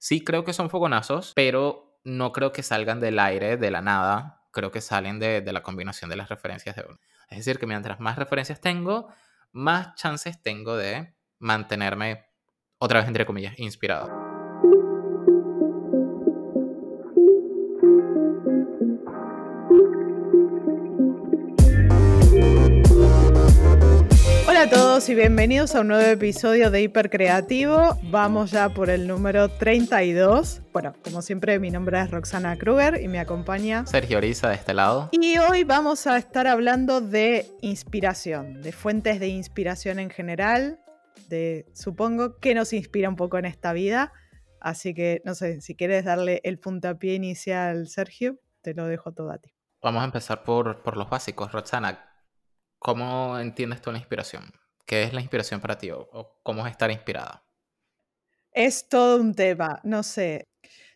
Sí creo que son fogonazos, pero no creo que salgan del aire, de la nada. Creo que salen de, de la combinación de las referencias de uno. Es decir, que mientras más referencias tengo, más chances tengo de mantenerme, otra vez entre comillas, inspirado. Todos y bienvenidos a un nuevo episodio de Hipercreativo. Vamos ya por el número 32. Bueno, como siempre, mi nombre es Roxana Kruger y me acompaña Sergio Oriza de este lado. Y hoy vamos a estar hablando de inspiración, de fuentes de inspiración en general, de supongo que nos inspira un poco en esta vida. Así que no sé, si quieres darle el puntapié inicial, Sergio, te lo dejo todo a ti. Vamos a empezar por, por los básicos. Roxana, ¿Cómo entiendes tú la inspiración? ¿Qué es la inspiración para ti o, cómo es estar inspirada? Es todo un tema, no sé.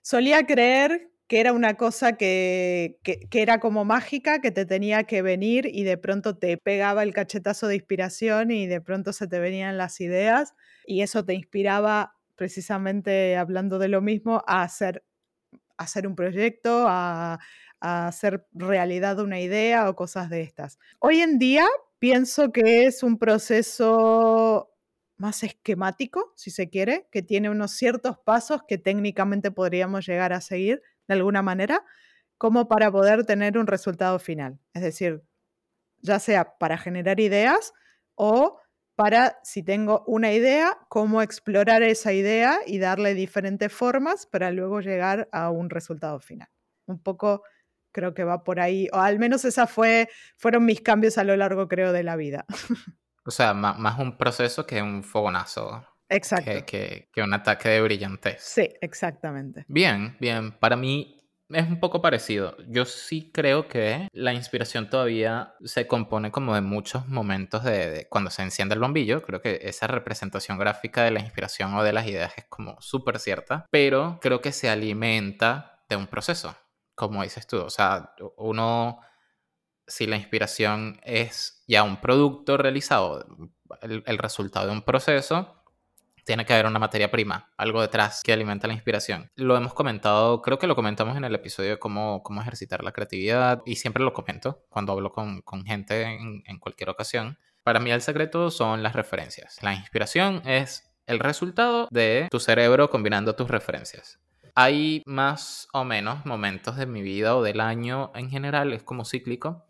Solía creer que era una cosa que, que, era como mágica, que te tenía que venir y de pronto te pegaba el cachetazo de inspiración y de pronto se te venían las ideas y eso te inspiraba precisamente hablando de lo mismo a hacer, a hacer un proyecto, a, a hacer realidad una idea o cosas de estas. Hoy en día pienso que es un proceso más esquemático, si se quiere, que tiene unos ciertos pasos que técnicamente podríamos llegar a seguir de alguna manera, como para poder tener un resultado final. Es decir, ya sea para generar ideas o para, si tengo una idea, cómo explorar esa idea y darle diferentes formas para luego llegar a un resultado final. Un poco creo que va por ahí, o al menos esa fue, fueron mis cambios a lo largo, creo, de la vida. O sea, más, un proceso que un fogonazo. Exacto. Que, que, un ataque de brillantez. Sí, exactamente. Bien, bien. Para mí es un poco parecido. Yo sí creo que la inspiración todavía se compone como de muchos momentos de, de, cuando se enciende el bombillo. Creo que esa representación gráfica de la inspiración o de las ideas es como súper cierta, pero creo que se alimenta de un proceso como dices tú, o sea, uno, si la inspiración es ya un producto realizado, el, resultado de un proceso, tiene que haber una materia prima, algo detrás que alimenta la inspiración. Lo hemos comentado, creo que lo comentamos en el episodio de cómo, cómo ejercitar la creatividad y siempre lo comento cuando hablo con, con gente en, en cualquier ocasión. Para mí el secreto son las referencias. La inspiración es el resultado de tu cerebro combinando tus referencias. Hay más o menos momentos de mi vida o del año en general, es como cíclico,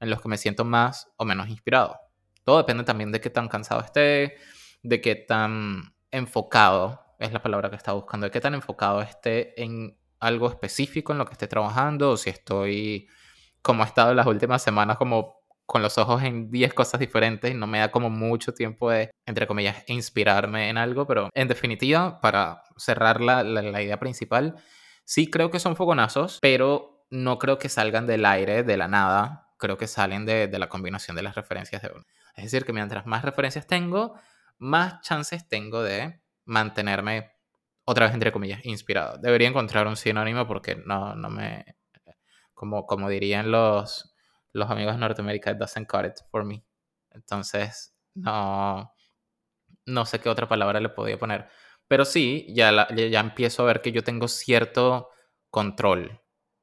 en los que me siento más o menos inspirado. Todo depende también de qué tan cansado esté, de qué tan enfocado, es la palabra que estaba buscando, de qué tan enfocado esté en algo específico en lo que esté trabajando, o si estoy como he estado en las últimas semanas, como con los ojos en 10 cosas diferentes y no me da como mucho tiempo de, entre comillas, inspirarme en algo, pero en definitiva, para cerrar la, la, idea principal, sí creo que son fogonazos, pero no creo que salgan del aire, de la nada, creo que salen de, de la combinación de las referencias de uno. Es decir, que mientras más referencias tengo, más chances tengo de mantenerme, otra vez entre comillas, inspirado. Debería encontrar un sinónimo porque no, no me, como, como dirían los los amigos de Norteamérica, it doesn't cut it for me. Entonces, no, no sé qué otra palabra le podía poner. Pero sí, ya, ya empiezo a ver que yo tengo cierto control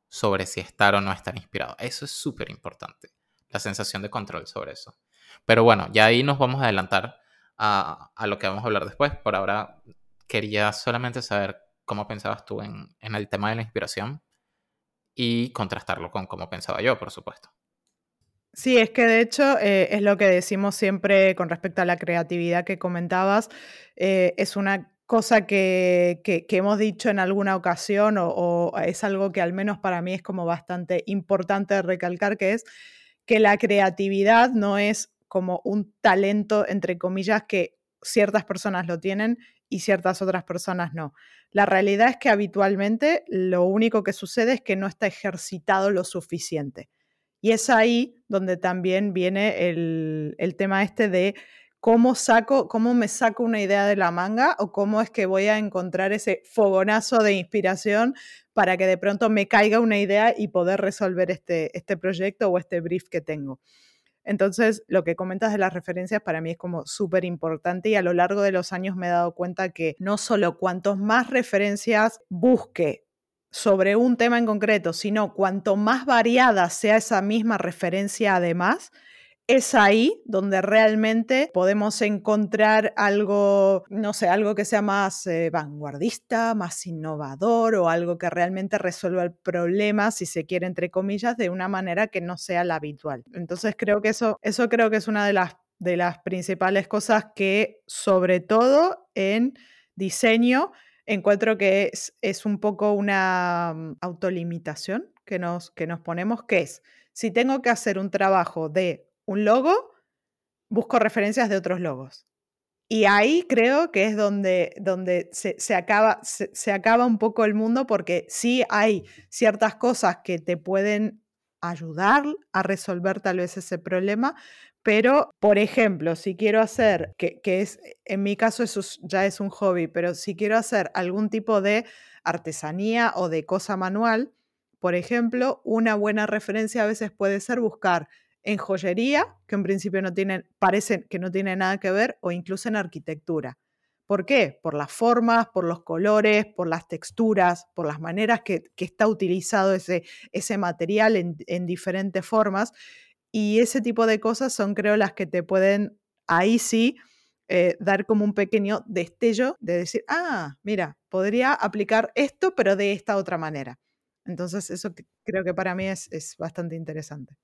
sobre si estar o no estar inspirado. Eso es súper importante, la sensación de control sobre eso. Pero bueno, ya ahí nos vamos a adelantar a, a lo que vamos a hablar después. Por ahora quería solamente saber cómo pensabas tú en, en el tema de la inspiración y contrastarlo con cómo pensaba yo, por supuesto. Sí, es que de hecho eh, es lo que decimos siempre con respecto a la creatividad que comentabas. Eh, es una cosa que, hemos dicho en alguna ocasión o, es algo que al menos para mí es como bastante importante recalcar, que es que la creatividad no es como un talento, entre comillas, que ciertas personas lo tienen y ciertas otras personas no. La realidad es que habitualmente lo único que sucede es que no está ejercitado lo suficiente. Y es ahí donde también viene el, tema este de cómo saco, cómo me saco una idea de la manga o cómo es que voy a encontrar ese fogonazo de inspiración para que de pronto me caiga una idea y poder resolver este, este proyecto o este brief que tengo. Entonces, lo que comentas de las referencias para mí es como súper importante y a lo largo de los años me he dado cuenta que no solo cuantos más referencias busque sobre un tema en concreto, sino cuanto más variada sea esa misma referencia además, es ahí donde realmente podemos encontrar algo, no sé, algo que sea más eh, vanguardista, más innovador o algo que realmente resuelva el problema, si se quiere, entre comillas, de una manera que no sea la habitual. Entonces creo que eso, eso creo que es una de las, de las principales cosas que, sobre todo en diseño, encuentro que es, un poco una mm, autolimitación que nos, que nos ponemos, que es, si tengo que hacer un trabajo de un logo, busco referencias de otros logos. Y ahí creo que es donde, donde se, acaba, se, acaba un poco el mundo porque sí hay ciertas cosas que te pueden ayudar a resolver tal vez ese problema, pero, por ejemplo, si quiero hacer, que, es, en mi caso eso ya es un hobby, pero si quiero hacer algún tipo de artesanía o de cosa manual, por ejemplo, una buena referencia a veces puede ser buscar en joyería, que en principio no tienen, parecen que no tiene nada que ver, o incluso en arquitectura. ¿Por qué? Por las formas, por los colores, por las texturas, por las maneras que, está utilizado ese, material en, diferentes formas. Y ese tipo de cosas son, creo, las que te pueden, ahí sí, eh, dar como un pequeño destello de decir, ah, mira, podría aplicar esto, pero de esta otra manera. Entonces, eso creo que para mí es, es bastante interesante.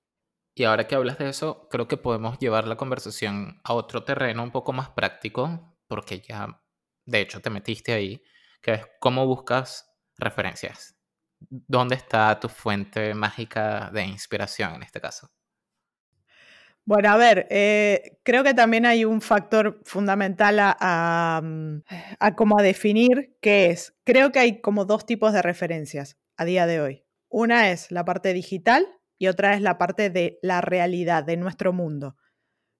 Y ahora que hablas de eso, creo que podemos llevar la conversación a otro terreno un poco más práctico, porque ya, de hecho, te metiste ahí, que es cómo buscas referencias. ¿Dónde está tu fuente mágica de inspiración en este caso? Bueno, a ver, eh, creo que también hay un factor fundamental a, a, mm, a, a definir, que es, creo que hay como dos tipos de referencias a día de hoy. Una es la parte digital y otra es la parte de la realidad, de nuestro mundo.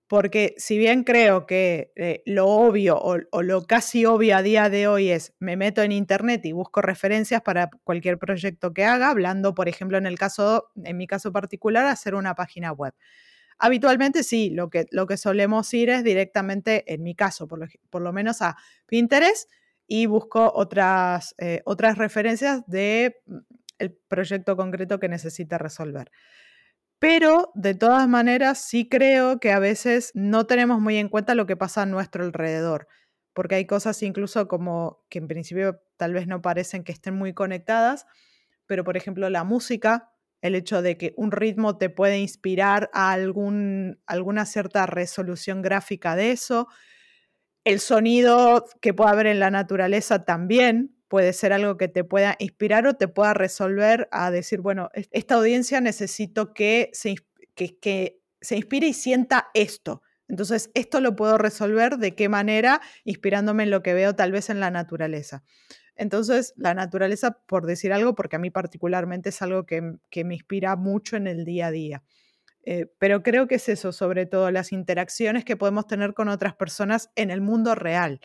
Porque si bien creo que eh, lo obvio o, lo casi obvio a día de hoy es me meto en internet y busco referencias para cualquier proyecto que haga, hablando, por ejemplo, en el caso, en mi caso particular, hacer una página web. Habitualmente sí, lo que, lo que solemos ir es directamente, en mi caso, por lo, menos a Pinterest y busco otras, eh, otras referencias de el proyecto concreto que necesita resolver. Pero de todas maneras sí creo que a veces no tenemos muy en cuenta lo que pasa a nuestro alrededor, porque hay cosas incluso como que en principio tal vez no parecen que estén muy conectadas, pero por ejemplo la música, el hecho de que un ritmo te puede inspirar a algún, alguna cierta resolución gráfica de eso, el sonido que puede haber en la naturaleza también, puede ser algo que te pueda inspirar o te pueda resolver a decir, bueno, esta audiencia necesito que se, que, se inspire y sienta esto. Entonces, esto lo puedo resolver de qué manera, inspirándome en lo que veo tal vez en la naturaleza. Entonces, la naturaleza, por decir algo, porque a mí particularmente es algo que, me inspira mucho en el día a día. Eh, pero creo que es eso, sobre todo las interacciones que podemos tener con otras personas en el mundo real.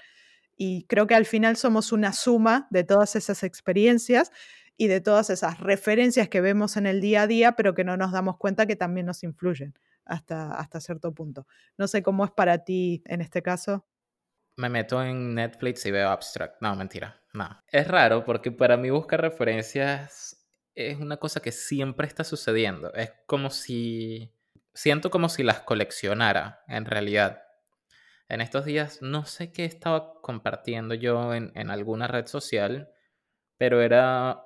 Y creo que al final somos una suma de todas esas experiencias y de todas esas referencias que vemos en el día a día, pero que no nos damos cuenta que también nos influyen hasta, hasta cierto punto. No sé cómo es para ti en este caso. Me meto en Netflix y veo Abstract. No, mentira. No. Es raro porque para mí buscar referencias es una cosa que siempre está sucediendo. Es como si... Siento como si las coleccionara, en realidad en estos días no sé qué estaba compartiendo yo en, alguna red social, pero era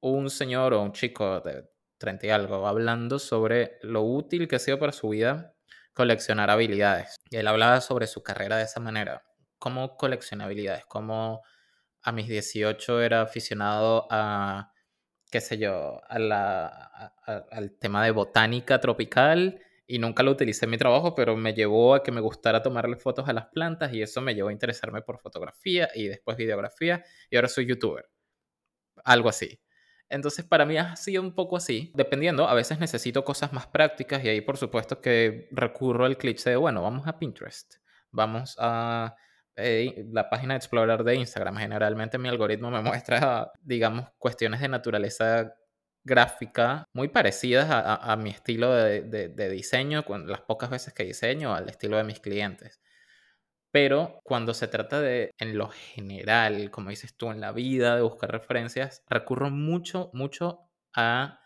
un señor o un chico de 30 y algo hablando sobre lo útil que ha sido para su vida coleccionar habilidades. Y él hablaba sobre su carrera de esa manera. ¿Cómo colecciona habilidades? ¿Cómo a mis 18 era aficionado a, qué sé yo, al tema de botánica tropical y nunca lo utilicé en mi trabajo, pero me llevó a que me gustara tomarle fotos a las plantas y eso me llevó a interesarme por fotografía y después videografía y ahora soy youtuber. Algo así. Entonces para mí ha sido un poco así, dependiendo, a veces necesito cosas más prácticas y ahí por supuesto que recurro al cliché de, bueno, vamos a Pinterest, vamos a eh, la página de explorar de Instagram. Generalmente mi algoritmo me muestra, digamos, cuestiones de naturaleza gráfica muy parecidas a, mi estilo de, diseño, las pocas veces que diseño, al estilo de mis clientes. Pero cuando se trata de, en lo general, como dices tú, en la vida, de buscar referencias, recurro mucho, mucho a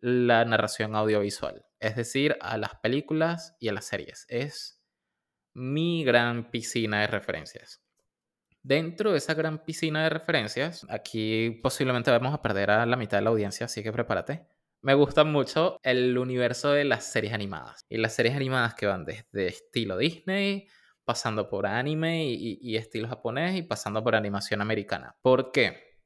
la narración audiovisual, es decir, a las películas y a las series. Es mi gran piscina de referencias. Dentro de esa gran piscina de referencias, aquí posiblemente vamos a perder a la mitad de la audiencia, así que prepárate. Me gusta mucho el universo de las series animadas. Y las series animadas que van desde estilo Disney, pasando por anime y, estilo japonés y pasando por animación americana. ¿Por qué?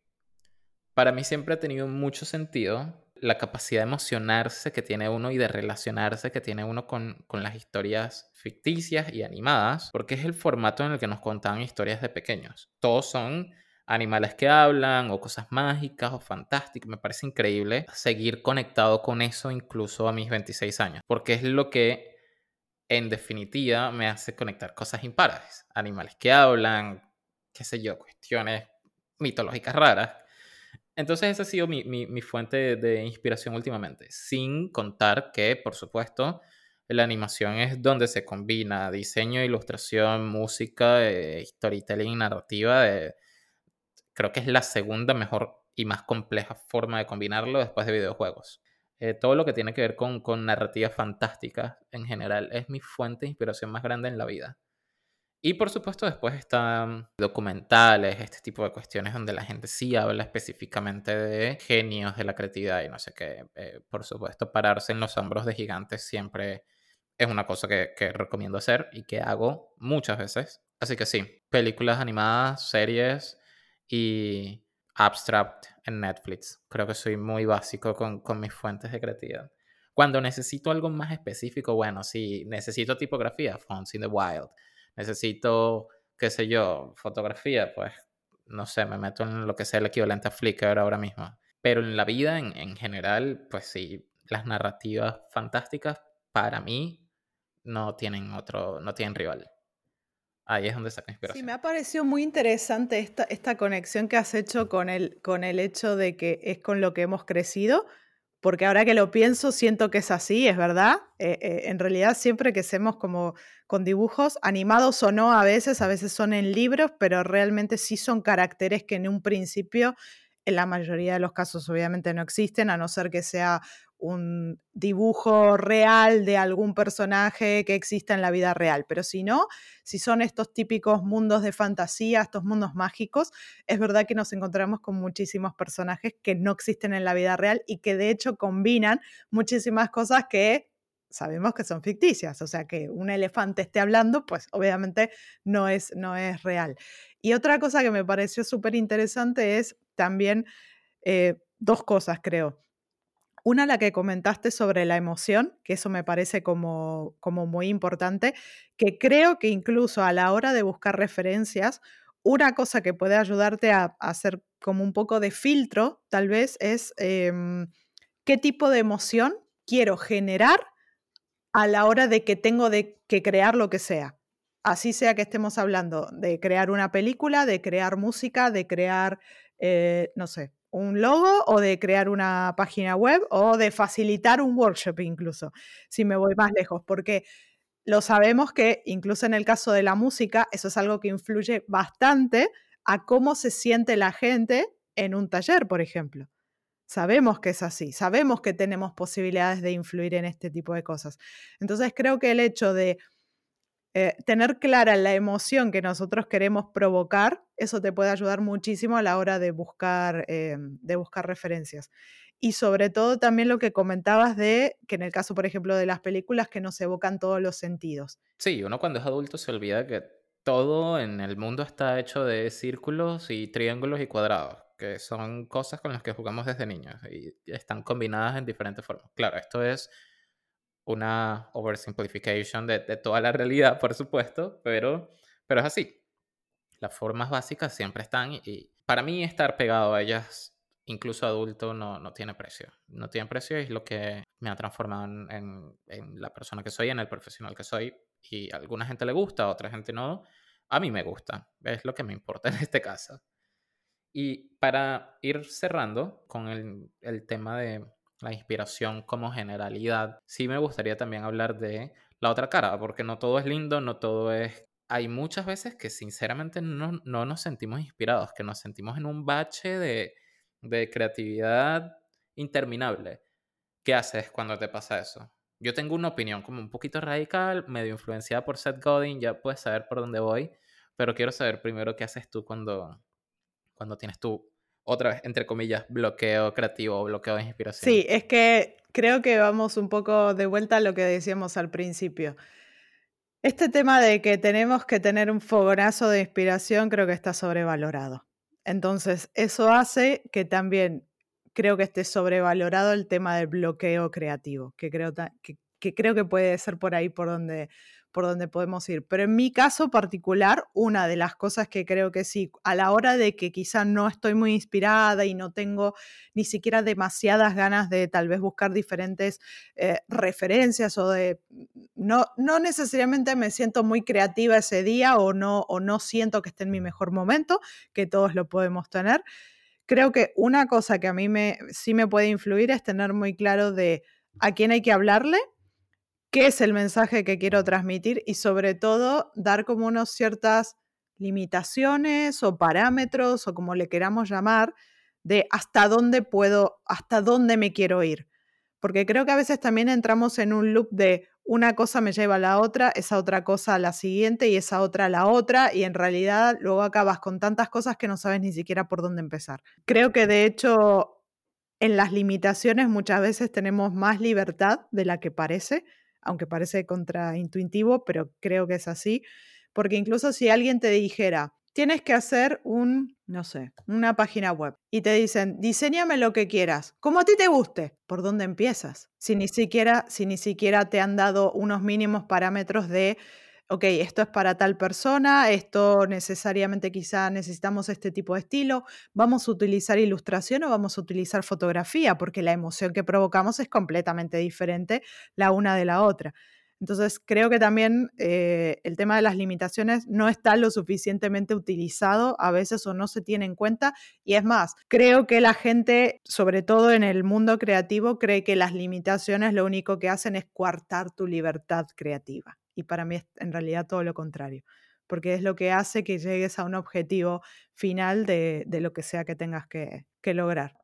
Para mí siempre ha tenido mucho sentido la capacidad de emocionarse que tiene uno y de relacionarse que tiene uno con, las historias ficticias y animadas, porque es el formato en el que nos contaban historias de pequeños. Todos son animales que hablan o cosas mágicas o fantásticas. Me parece increíble seguir conectado con eso incluso a mis 26 años, porque es lo que en definitiva me hace conectar cosas impares. Animales que hablan, qué sé yo, cuestiones mitológicas raras entonces esa ha sido mi, mi, fuente de, inspiración últimamente, sin contar que, por supuesto, la animación es donde se combina diseño, ilustración, música, eh, storytelling, narrativa. creo que es la segunda mejor y más compleja forma de combinarlo después de videojuegos. Eh, todo lo que tiene que ver con, con narrativas fantásticas en general es mi fuente de inspiración más grande en la vida. Y por supuesto después están documentales, este tipo de cuestiones donde la gente sí habla específicamente de genios de la creatividad y no sé qué. Eh, por supuesto, pararse en los hombros de gigantes siempre es una cosa que, que recomiendo hacer y que hago muchas veces. Así que sí, películas animadas, series y abstract en Netflix. Creo que soy muy básico con, con mis fuentes de creatividad. Cuando necesito algo más específico, bueno, sí, necesito tipografía, Fonts in the Wild necesito, qué sé yo, fotografía, pues no sé, me meto en lo que sea el equivalente a Flickr ahora mismo. Pero en la vida en, general, pues sí, las narrativas fantásticas para mí no tienen otro, no tienen rival. Ahí es donde saca inspiración. Sí, me ha parecido muy interesante esta, esta conexión que has hecho con el, con el hecho de que es con lo que hemos crecido, porque ahora que lo pienso, siento que es así, es verdad. Eh, eh, en realidad, siempre que hacemos como con dibujos, animados o no, a veces, a veces son en libros, pero realmente sí son caracteres que en un principio, en la mayoría de los casos, obviamente no existen, a no ser que sea un dibujo real de algún personaje que exista en la vida real. Pero si no, si son estos típicos mundos de fantasía, estos mundos mágicos, es verdad que nos encontramos con muchísimos personajes que no existen en la vida real y que de hecho combinan muchísimas cosas que sabemos que son ficticias. O sea, que un elefante esté hablando, pues obviamente no es, no es real. Y otra cosa que me pareció súper interesante es también eh, dos cosas, creo. Una, la que comentaste sobre la emoción, que eso me parece como, como muy importante, que creo que incluso a la hora de buscar referencias, una cosa que puede ayudarte a, hacer como un poco de filtro, tal vez, es em, qué tipo de emoción quiero generar a la hora de que tengo de que crear lo que sea. Así sea que estemos hablando de crear una película, de crear música, de crear, eh, no sé, un logo o de crear una página web o de facilitar un workshop incluso, si me voy más lejos, porque lo sabemos que incluso en el caso de la música, eso es algo que influye bastante a cómo se siente la gente en un taller, por ejemplo. Sabemos que es así, sabemos que tenemos posibilidades de influir en este tipo de cosas. Entonces creo que el hecho de eh, tener clara la emoción que nosotros queremos provocar, eso te puede ayudar muchísimo a la hora de buscar, eh, de buscar referencias. Y sobre todo también lo que comentabas de que en el caso, por ejemplo, de las películas que nos evocan todos los sentidos. Sí, uno cuando es adulto se olvida que todo en el mundo está hecho de círculos y triángulos y cuadrados, que son cosas con las que jugamos desde niños y están combinadas en diferentes formas. Claro, esto es una oversimplification de, toda la realidad, por supuesto, pero, pero es así. Las formas básicas siempre están y, para mí estar pegado a ellas, incluso adulto, no, no tiene precio. No tiene precio y es lo que me ha transformado en, la persona que soy, en el profesional que soy. Y a alguna gente le gusta, a otra gente no. A mí me gusta. Es lo que me importa en este caso. Y para ir cerrando con el tema de la inspiración como generalidad, sí me gustaría también hablar de la otra cara, porque no todo es lindo, no todo es... Hay muchas veces que sinceramente no, no nos sentimos inspirados, que nos sentimos en un bache de, de creatividad interminable. ¿Qué haces cuando te pasa eso? Yo tengo una opinión como un poquito radical, medio influenciada por Seth Godin, ya puedes saber por dónde voy, pero quiero saber primero qué haces tú cuando, cuando tienes tú, otra vez, entre comillas, bloqueo creativo o bloqueo de inspiración. Sí, es que creo que vamos un poco de vuelta a lo que decíamos al principio. Este tema de que tenemos que tener un fogonazo de inspiración creo que está sobrevalorado. Entonces, eso hace que también creo que esté sobrevalorado el tema del bloqueo creativo, que creo que, que, creo que puede ser por ahí por donde, por donde podemos ir. Pero en mi caso particular, una de las cosas que creo que sí, a la hora de que quizá no estoy muy inspirada y no tengo ni siquiera demasiadas ganas de tal vez buscar diferentes eh, referencias o de, no, no necesariamente me siento muy creativa ese día o no, o no siento que esté en mi mejor momento, que todos lo podemos tener. Creo que una cosa que a mí me, sí me puede influir es tener muy claro de a quién hay que hablarle qué es el mensaje que quiero transmitir y sobre todo dar como unas ciertas limitaciones o parámetros o como le queramos llamar de hasta dónde puedo, hasta dónde me quiero ir. Porque creo que a veces también entramos en un loop de una cosa me lleva a la otra, esa otra cosa a la siguiente y esa otra a la otra y en realidad luego acabas con tantas cosas que no sabes ni siquiera por dónde empezar. Creo que de hecho en las limitaciones muchas veces tenemos más libertad de la que parece aunque parece contraintuitivo, pero creo que es así, porque incluso si alguien te dijera, tienes que hacer un, no sé, una página web y te dicen, diseñame lo que quieras, como a ti te guste, ¿por dónde empiezas? Si ni siquiera, si ni siquiera te han dado unos mínimos parámetros de ok, esto es para tal persona, esto necesariamente quizá necesitamos este tipo de estilo, vamos a utilizar ilustración o vamos a utilizar fotografía, porque la emoción que provocamos es completamente diferente la una de la otra. Entonces, creo que también eh, el tema de las limitaciones no está lo suficientemente utilizado a veces o no se tiene en cuenta. Y es más, creo que la gente, sobre todo en el mundo creativo, cree que las limitaciones lo único que hacen es coartar tu libertad creativa y para mí es en realidad todo lo contrario, porque es lo que hace que llegues a un objetivo final de, lo que sea que tengas que, que lograr.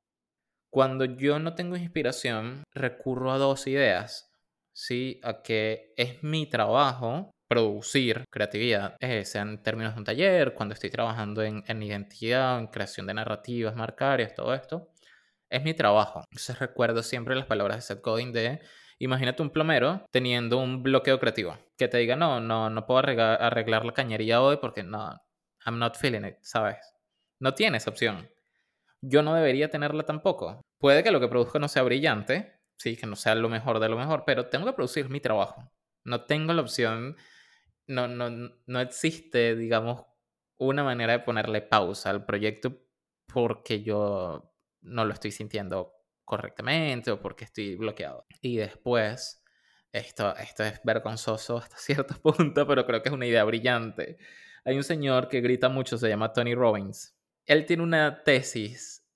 Cuando yo no tengo inspiración, recurro a dos ideas. Sí, a que es mi trabajo producir creatividad, eh, sea en términos de un taller, cuando estoy trabajando en, en identidad, en creación de narrativas, marcarias, todo esto, es mi trabajo. Entonces recuerdo siempre las palabras de Seth Godin de Imagínate un plomero teniendo un bloqueo creativo. Que te diga, no, no, no puedo arreglar, la cañería hoy porque no, I'm not feeling it, ¿sabes? No tienes opción. Yo no debería tenerla tampoco. Puede que lo que produzca no sea brillante, sí, que no sea lo mejor de lo mejor, pero tengo que producir mi trabajo. No tengo la opción, no, no, no existe, digamos, una manera de ponerle pausa al proyecto porque yo no lo estoy sintiendo correctamente o porque estoy bloqueado. Y después, esto, esto es vergonzoso hasta cierto punto, pero creo que es una idea brillante. Hay un señor que grita mucho, se llama Tony Robbins. Él tiene una tesis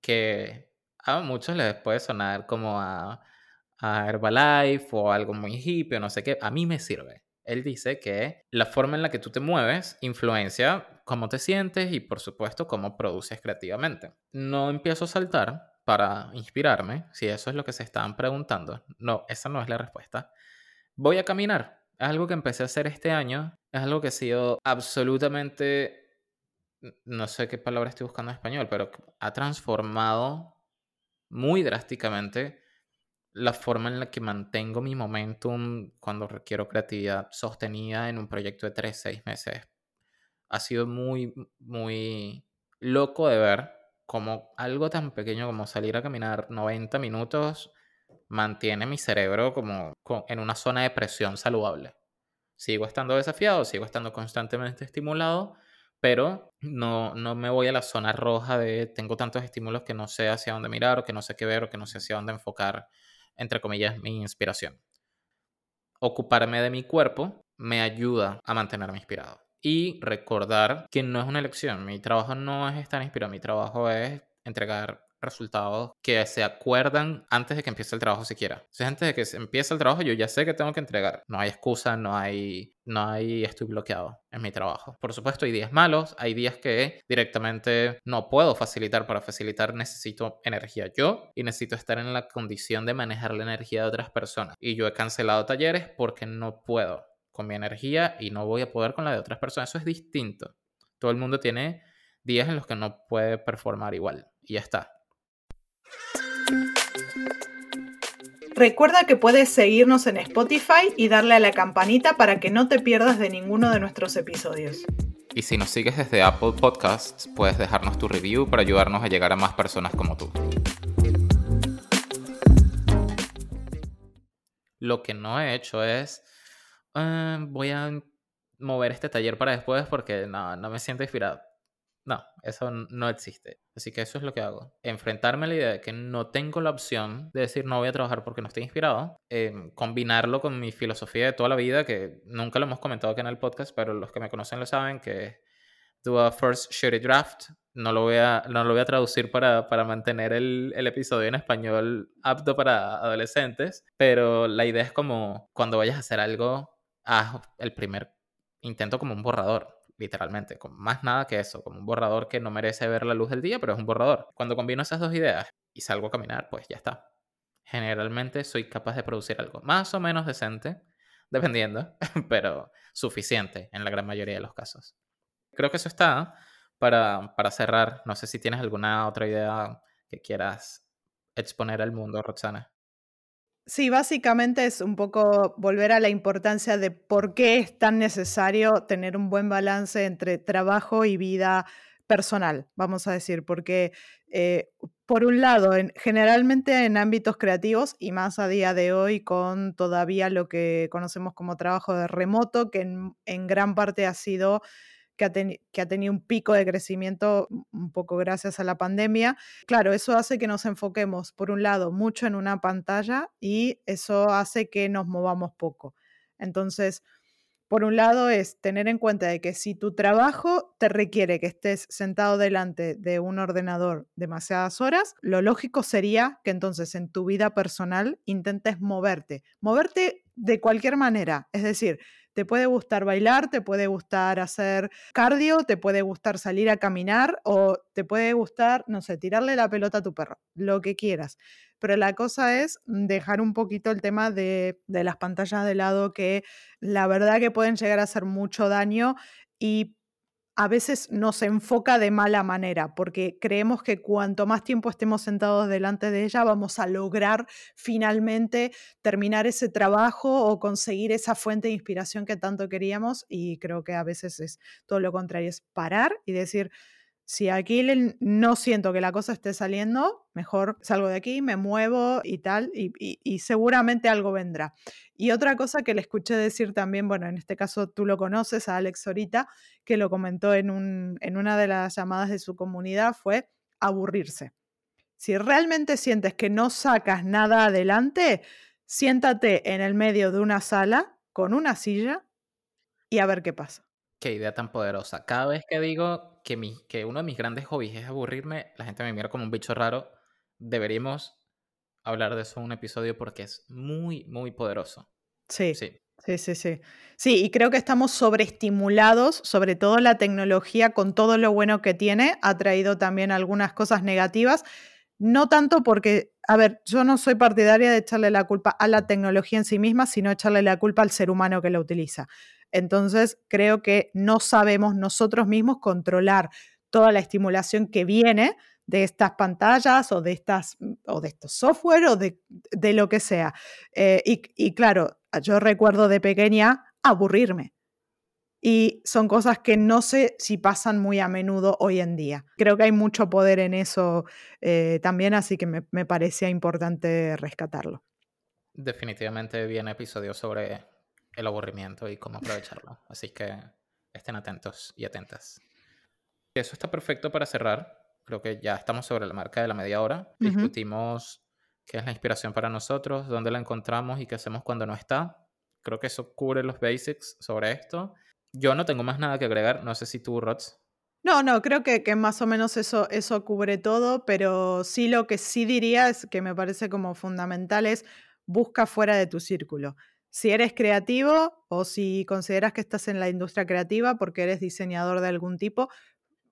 que a muchos les puede sonar como a, a Herbalife o algo muy hippie o no sé qué. A mí me sirve. Él dice que la forma en la que tú te mueves influencia cómo te sientes y por supuesto cómo produces creativamente. No empiezo a saltar para inspirarme, si eso es lo que se estaban preguntando, no, esa no es la respuesta. Voy a caminar. Es algo que empecé a hacer este año. Es algo que ha sido absolutamente, no sé qué palabra estoy buscando en español, pero ha transformado muy drásticamente la forma en la que mantengo mi momentum cuando requiero creatividad sostenida en un proyecto de 3, 6 meses. Ha sido muy, muy loco de ver como algo tan pequeño como salir a caminar 90 minutos mantiene mi cerebro como en una zona de presión saludable. Sigo estando desafiado, sigo estando constantemente estimulado, pero no, no me voy a la zona roja de tengo tantos estímulos que no sé hacia dónde mirar o que no sé qué ver o que no sé hacia dónde enfocar, entre comillas, mi inspiración. Ocuparme de mi cuerpo me ayuda a mantenerme inspirado. Y recordar que no es una elección. Mi trabajo no es estar inspirado, mi trabajo es entregar resultados que se acuerdan antes de que empiece el trabajo siquiera. Sea, antes de que empiece el trabajo yo ya sé que tengo que entregar. No hay excusa, no hay, no hay, estoy bloqueado en mi trabajo. Por supuesto, hay días malos, hay días que directamente no puedo facilitar. Para facilitar necesito energía yo y necesito estar en la condición de manejar la energía de otras personas. Y yo he cancelado talleres porque no puedo con mi energía y no voy a poder con la de otras personas. Eso es distinto. Todo el mundo tiene días en los que no puede performar igual y ya está. Recuerda que puedes seguirnos en Spotify y darle a la campanita para que no te pierdas de ninguno de nuestros episodios. Y si nos sigues desde Apple Podcasts, puedes dejarnos tu review para ayudarnos a llegar a más personas como tú. Lo que no he hecho es, ah, voy a mover este taller para después porque no, no me siento inspirado. No, eso no existe. Así que eso es lo que hago. Enfrentarme a la idea de que no tengo la opción de decir no voy a trabajar porque no estoy inspirado. Em, combinarlo con mi filosofía de toda la vida, que nunca lo hemos comentado aquí en el podcast, pero los que me conocen lo saben, que do a first shitty draft. No lo voy a, no lo voy a traducir para, para mantener el, el episodio en español apto para adolescentes, pero la idea es como cuando vayas a hacer algo, haz el primer intento como un borrador literalmente, con más nada que eso, como un borrador que no merece ver la luz del día, pero es un borrador. Cuando combino esas dos ideas y salgo a caminar, pues ya está. Generalmente soy capaz de producir algo más o menos decente, dependiendo, pero suficiente en la gran mayoría de los casos. Creo que eso está para, para cerrar. No sé si tienes alguna otra idea que quieras exponer al mundo, Roxana. Sí, básicamente es un poco volver a la importancia de por qué es tan necesario tener un buen balance entre trabajo y vida personal, vamos a decir, porque eh, por un lado, en, generalmente en ámbitos creativos y más a día de hoy con todavía lo que conocemos como trabajo de remoto, que en gran parte ha sido que ha, tenido un pico de crecimiento un poco gracias a la pandemia. Claro, eso hace que nos enfoquemos, por un lado, mucho en una pantalla y eso hace que nos movamos poco. Entonces, por un lado es tener en cuenta de que si tu trabajo te requiere que estés sentado delante de un ordenador demasiadas horas, lo lógico sería que entonces en tu vida personal intentes moverte, moverte de cualquier manera, es decir, te puede gustar bailar, te puede gustar hacer cardio, te puede gustar salir a caminar o te puede gustar, no sé, tirarle la pelota a tu perro, lo que quieras. Pero la cosa es dejar un poquito el tema de, de las pantallas de lado que la verdad que pueden llegar a hacer mucho daño y a veces nos enfoca de mala manera, porque creemos que cuanto más tiempo estemos sentados delante de ella, vamos a lograr finalmente terminar ese trabajo o conseguir esa fuente de inspiración que tanto queríamos. Y creo que a veces es todo lo contrario, es parar y decir, si aquí no siento que la cosa esté saliendo, mejor salgo de aquí, me muevo y tal, y, seguramente algo vendrá. Y otra cosa que le escuché decir también, bueno, en este caso tú lo conoces, a Alex ahorita, que lo comentó en una de las llamadas de su comunidad, fue aburrirse. Si realmente sientes que no sacas nada adelante, siéntate en el medio de una sala con una silla y a ver qué pasa. Qué idea tan poderosa. Cada vez que digo que, mi, que uno de mis grandes hobbies es aburrirme, la gente me mira como un bicho raro. Deberíamos hablar de eso en un episodio porque es muy, muy poderoso. Sí. Sí. Sí, sí, sí. Sí, y creo que estamos sobreestimulados, sobre todo la tecnología, con todo lo bueno que tiene, ha traído también algunas cosas negativas. No tanto porque, a ver, yo no soy partidaria de echarle la culpa a la tecnología en sí misma, sino echarle la culpa al ser humano que la utiliza. Entonces, creo que no sabemos nosotros mismos controlar toda la estimulación que viene de estas pantallas o de, estas, mm, o de estos software o de, lo que sea. Eh, y, y claro, yo recuerdo de pequeña aburrirme. Y son cosas que no sé si pasan muy a menudo hoy en día. Creo que hay mucho poder en eso eh, también, así que me, me parecía importante rescatarlo. Definitivamente viene episodio sobre el aburrimiento y cómo aprovecharlo. Así que estén atentos y atentas. Eso está perfecto para cerrar. Creo que ya estamos sobre la marca de la media hora. Discutimos qué es la inspiración para nosotros, dónde la encontramos y qué hacemos cuando no está. Creo que eso cubre los basics sobre esto. Yo no tengo más nada que agregar, no sé si tú, Rots. No, no, creo que, que, más o menos eso, eso cubre todo, pero sí lo que sí diría es que me parece como fundamental es busca fuera de tu círculo. Si eres creativo o si consideras que estás en la industria creativa porque eres diseñador de algún tipo,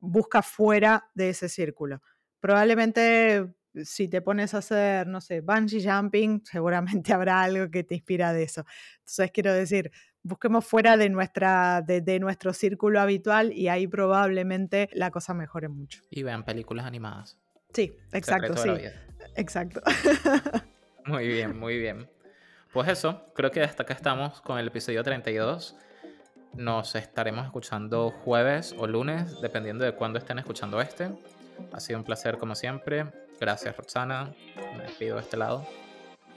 busca fuera de ese círculo. Probablemente si te pones a hacer, no sé, bungee jumping, seguramente habrá algo que te inspira de eso. Entonces, quiero decir, busquemos fuera de, nuestra, de, nuestro círculo habitual y ahí probablemente la cosa mejore mucho. Y vean películas animadas. Sí, exacto, sí. Exacto. Muy bien, muy bien. Pues eso, creo que hasta acá estamos con el episodio 32. Nos estaremos escuchando jueves o lunes, dependiendo de cuándo estén escuchando este. Ha sido un placer como siempre. Gracias, Roxana. Me despido de este lado.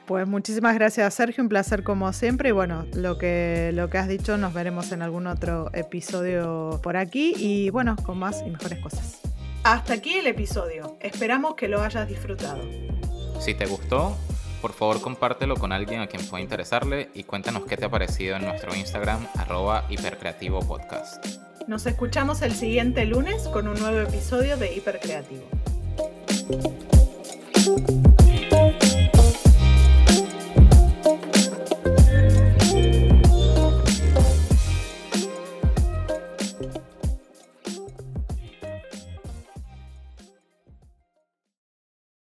Pues muchísimas gracias, Sergio. Un placer como siempre. Y bueno, lo que, lo que has dicho, nos veremos en algún otro episodio por aquí. Y bueno, con más y mejores cosas. Hasta aquí el episodio. Esperamos que lo hayas disfrutado. Si te gustó, por favor compártelo con alguien a quien pueda interesarle y cuéntanos qué te ha parecido en nuestro Instagram arroba hipercreativo podcast. Nos escuchamos el siguiente lunes con un nuevo episodio de Hipercreativo.